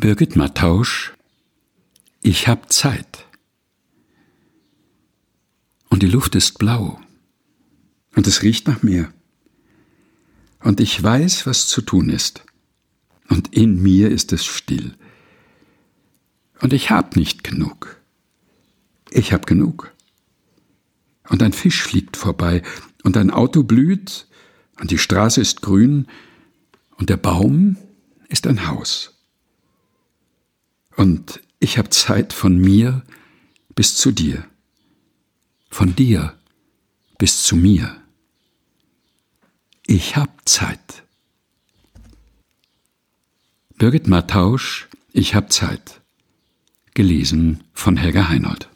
Birgit Mattausch Ich hab Zeit. Und die Luft ist blau. Und es riecht nach Meer. Und ich weiß, was zu tun ist. Und in mir ist es still. Und ich hab nicht genug. Ich hab genug. Und ein Fisch fliegt vorbei, und ein Auto blüht, und die Straße ist grün, und der Baum ist ein Haus. Und ich hab Zeit von mir bis zu dir, von dir bis zu mir. Ich hab Zeit. Birgit Mattausch, Ich hab Zeit. Gelesen von Helga Heinold.